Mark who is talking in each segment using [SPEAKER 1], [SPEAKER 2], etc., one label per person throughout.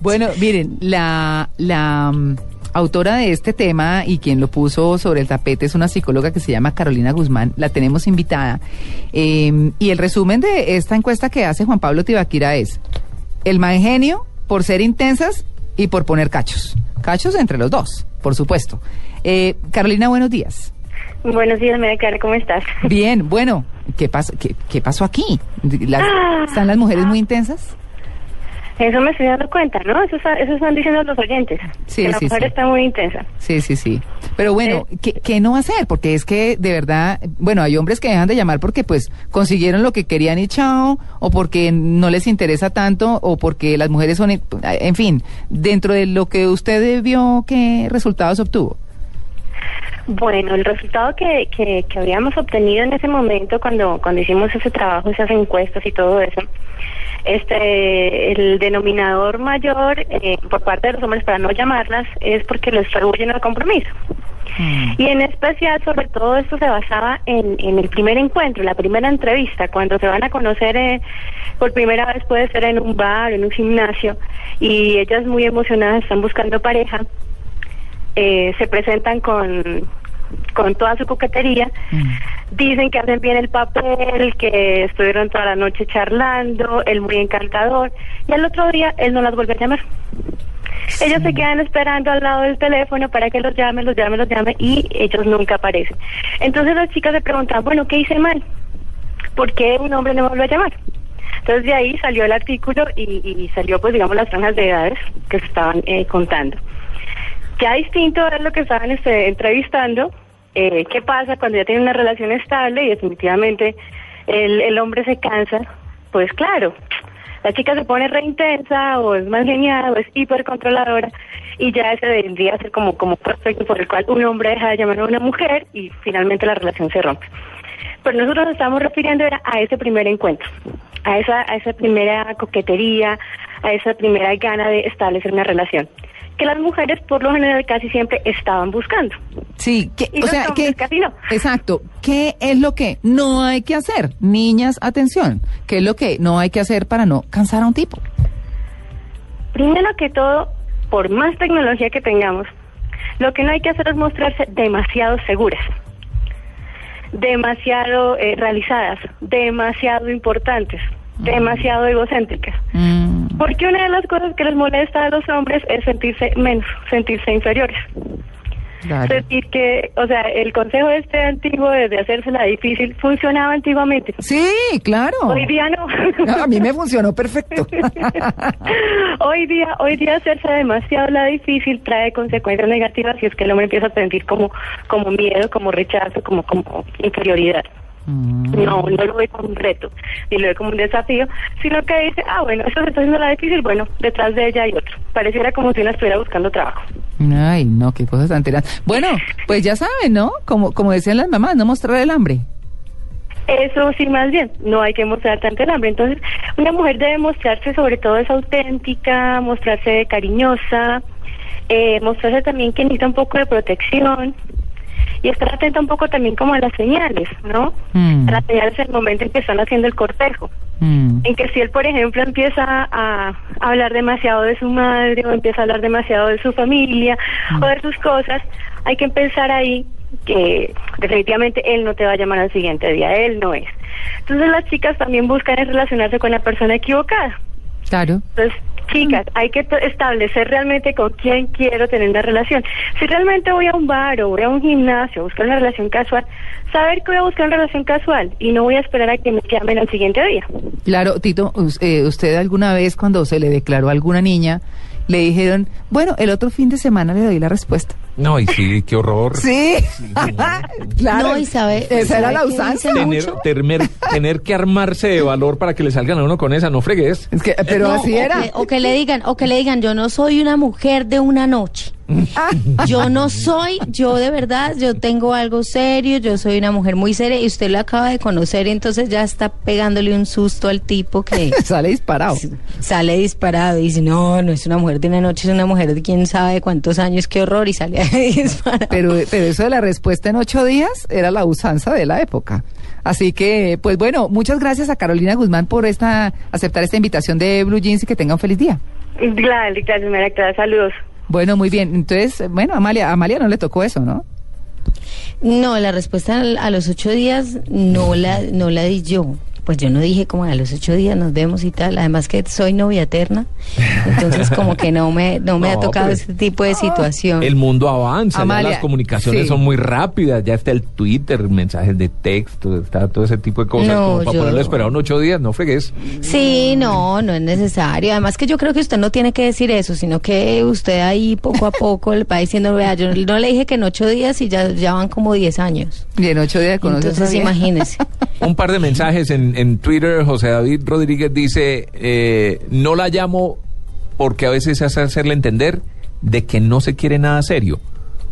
[SPEAKER 1] Bueno, miren, la, la um, autora de este tema y quien lo puso sobre el tapete es una psicóloga que se llama Carolina Guzmán. La tenemos invitada. Eh, y el resumen de esta encuesta que hace Juan Pablo Tibaquira es el mal genio por ser intensas y por poner cachos. Cachos entre los dos, por supuesto. Eh, Carolina, buenos días.
[SPEAKER 2] Buenos días, María ¿cómo estás?
[SPEAKER 1] Bien, bueno, ¿qué, pasó, qué, qué pasó aquí? Las,
[SPEAKER 2] Ah.
[SPEAKER 1] ¿Están las mujeres muy intensas?
[SPEAKER 2] Eso me estoy dando cuenta, ¿no? Eso, está- eso están diciendo los oyentes.
[SPEAKER 1] Sí,
[SPEAKER 2] que la
[SPEAKER 1] sí,
[SPEAKER 2] mujer
[SPEAKER 1] sí.
[SPEAKER 2] está muy intensa.
[SPEAKER 1] Sí, sí, sí. Pero bueno,
[SPEAKER 2] Eh,
[SPEAKER 1] ¿qué, qué no hacer? Porque es que de verdad, bueno, hay hombres que dejan de llamar porque pues consiguieron lo que querían y chao, o porque no les interesa tanto, o porque las mujeres son, en fin, dentro de lo que usted vio, ¿qué resultados obtuvo?
[SPEAKER 2] Bueno, el resultado que, que, que habíamos obtenido en ese momento cuando, cuando hicimos ese trabajo, esas encuestas y todo eso, este, el denominador mayor eh, por parte de los hombres para no llamarlas es porque les rehuyen el compromiso. Y en especial, sobre todo, esto se basaba en, en el primer encuentro, la primera entrevista, cuando se van a conocer eh, por primera vez, puede ser en un bar, en un gimnasio, y ellas muy emocionadas están buscando pareja, eh, se presentan con, con toda su coquetería, dicen que hacen bien el papel, que estuvieron toda la noche charlando, él muy encantador, y al otro día él no las vuelve a llamar. Ellos se quedan esperando al lado del teléfono para que los llame, los llame, los llame y ellos nunca aparecen. Entonces las chicas se preguntan, bueno, ¿qué hice mal? ¿Por qué un hombre no me vuelve a llamar? Entonces de ahí salió el artículo y, y salió pues digamos las franjas de edades que se estaban eh, contando. Ya distinto es lo que estaban este, entrevistando, eh, qué pasa cuando ya tienen una relación estable y definitivamente el, hombre se cansa, pues claro, la chica se pone re intensa o es más genial o es hipercontroladora y ya ese vendría a ser como, como prospecto por el cual un hombre deja de llamar a una mujer y finalmente la relación se rompe. Pero nosotros nos estamos refiriendo a ese primer encuentro, a esa, a esa primera coquetería, a esa primera gana de establecer una relación, que las mujeres por lo general casi siempre estaban buscando.
[SPEAKER 1] Sí, que,
[SPEAKER 2] Y
[SPEAKER 1] o sea, que,
[SPEAKER 2] casi no.
[SPEAKER 1] exacto, ¿qué es lo que no hay que hacer? Niñas, atención, ¿qué es lo que no hay que hacer para no cansar a un tipo?
[SPEAKER 2] Primero que todo, por más tecnología que tengamos, lo que no hay que hacer es mostrarse demasiado seguras, demasiado eh, realizadas, demasiado importantes, demasiado egocéntricas.
[SPEAKER 1] Mm,
[SPEAKER 2] Porque una de las cosas que les molesta a los hombres es sentirse menos, sentirse inferiores.
[SPEAKER 1] claro.
[SPEAKER 2] Sentir que, o sea, el consejo este antiguo de, de hacérsela difícil funcionaba antiguamente.
[SPEAKER 1] Sí, claro.
[SPEAKER 2] Hoy día no.
[SPEAKER 1] A mí me funcionó perfecto.
[SPEAKER 2] hoy día, hoy día hacerse demasiado la difícil trae consecuencias negativas y es que el hombre empieza a sentir como, como miedo, como rechazo, como, como inferioridad.
[SPEAKER 1] Mm.
[SPEAKER 2] No, no lo ve como un reto, ni lo ve como un desafío, sino que dice, ah, bueno, esto se está haciendo la difícil, bueno, detrás de ella hay otro. Pareciera como si una estuviera buscando trabajo.
[SPEAKER 1] Ay, no, qué cosas tan tiradas. Bueno, pues ya saben, ¿no? Como, como decían las mamás, no mostrar el hambre.
[SPEAKER 2] Eso sí, más bien, no hay que mostrar tanto el hambre. Entonces, una mujer debe mostrarse sobre todo es auténtica, mostrarse cariñosa, eh, mostrarse también que necesita un poco de protección y estar atenta un poco también como a las señales, ¿no?
[SPEAKER 1] Mm.
[SPEAKER 2] A las señales en el momento en que están haciendo el cortejo.
[SPEAKER 1] Mm.
[SPEAKER 2] En que si él, por ejemplo, empieza a hablar demasiado de su madre o empieza a hablar demasiado de su familia o de sus cosas, hay que pensar ahí que definitivamente él no te va a llamar al siguiente día, él no es. Entonces las chicas también buscan es relacionarse con la persona equivocada.
[SPEAKER 1] Claro.
[SPEAKER 2] Entonces, chicas, hay que establecer realmente con quién quiero tener una relación. Si realmente voy a un bar o voy a un gimnasio a buscar una relación casual, saber que voy a buscar una relación casual y no voy a esperar a que me llamen al siguiente día.
[SPEAKER 1] Claro, Tito, eh, usted alguna vez cuando se le declaró a alguna niña, le dijeron, bueno, el otro fin de semana le doy la respuesta.
[SPEAKER 3] No, y sí, qué horror.
[SPEAKER 1] Sí, claro.
[SPEAKER 4] No, y sabe-
[SPEAKER 1] Esa era la usanza.
[SPEAKER 3] Tener,
[SPEAKER 4] mucho.
[SPEAKER 3] tener, tener que armarse de valor para que le salgan a uno con esa, no fregues.
[SPEAKER 1] Es que, pero
[SPEAKER 4] No,
[SPEAKER 1] así
[SPEAKER 4] o
[SPEAKER 1] era.
[SPEAKER 4] que- o que le digan, o que le digan, yo no soy una mujer de una noche. Yo no soy, yo de verdad, yo tengo algo serio, yo soy una mujer muy seria y usted lo acaba de conocer y entonces ya está pegándole un susto al tipo que
[SPEAKER 1] Sale disparado.
[SPEAKER 4] sale disparado y dice, no, no es una mujer de una noche, es una mujer de quién sabe cuántos años, qué horror y sale disparado.
[SPEAKER 1] Pero, pero eso de la respuesta en ocho días era la usanza de la época. Así que, pues bueno, muchas gracias a Carolina Guzmán por esta aceptar esta invitación de Blue Jeans y que tenga un feliz día.
[SPEAKER 2] Claro, gracias, María Clara, saludos.
[SPEAKER 1] Bueno, muy bien. Entonces, bueno, Amalia, Amalia no le tocó eso, ¿no?
[SPEAKER 4] No, la respuesta a los ocho días no la, no la di yo. Pues yo no dije como a los ocho días nos vemos y tal. Además que soy novia eterna. Entonces como que no me, no me ha tocado
[SPEAKER 3] pero-
[SPEAKER 4] ese tipo de situación.
[SPEAKER 3] El mundo avanza, ya las comunicaciones
[SPEAKER 1] sí.
[SPEAKER 3] son muy rápidas, ya está el Twitter, mensajes de texto, está todo ese tipo de cosas.
[SPEAKER 4] No,
[SPEAKER 3] como para
[SPEAKER 4] yo-
[SPEAKER 3] ponerlo a esperar unos ocho días, no fregues.
[SPEAKER 4] Sí, no, no es necesario. Además que yo creo que usted no tiene que decir eso, sino que usted ahí poco a poco le va diciendo, vea, yo no le dije que en ocho días y ya, ya van como diez años.
[SPEAKER 1] Y en ocho días conoces a
[SPEAKER 4] Entonces
[SPEAKER 1] vieja.
[SPEAKER 4] imagínese.
[SPEAKER 3] Un par de mensajes en, en Twitter, José David Rodríguez dice, eh, no la llamo porque a veces hace hacerle entender de que no se quiere nada serio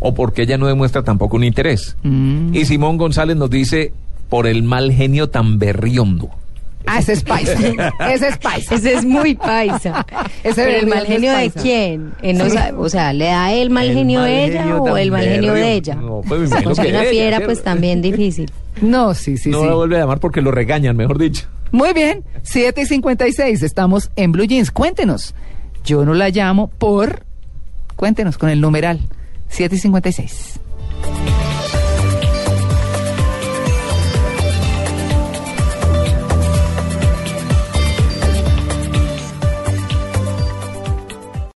[SPEAKER 3] o porque ella no demuestra tampoco un interés.
[SPEAKER 1] Mm.
[SPEAKER 3] Y Simón González nos dice, por el mal genio tan berriondo.
[SPEAKER 1] Ah, ese es paisa. ese es paisa.
[SPEAKER 4] Ese es muy paisa.
[SPEAKER 1] Ese
[SPEAKER 4] Pero el mal genio de quién? Eh, no
[SPEAKER 1] Sí.
[SPEAKER 4] sabe- o sea, ¿le da el mal
[SPEAKER 3] El
[SPEAKER 4] genio
[SPEAKER 3] mal
[SPEAKER 4] de ella
[SPEAKER 3] genio
[SPEAKER 4] o el mal genio de ella?
[SPEAKER 3] No, pues me
[SPEAKER 4] una fiera, pues también difícil.
[SPEAKER 1] No, sí, sí,
[SPEAKER 3] no
[SPEAKER 1] sí.
[SPEAKER 3] la vuelve a llamar porque lo regañan, mejor dicho.
[SPEAKER 1] Muy bien, 7 y 56, estamos en Blue Jeans. Cuéntenos. Yo no la llamo por. Cuéntenos con el numeral 7 y 56.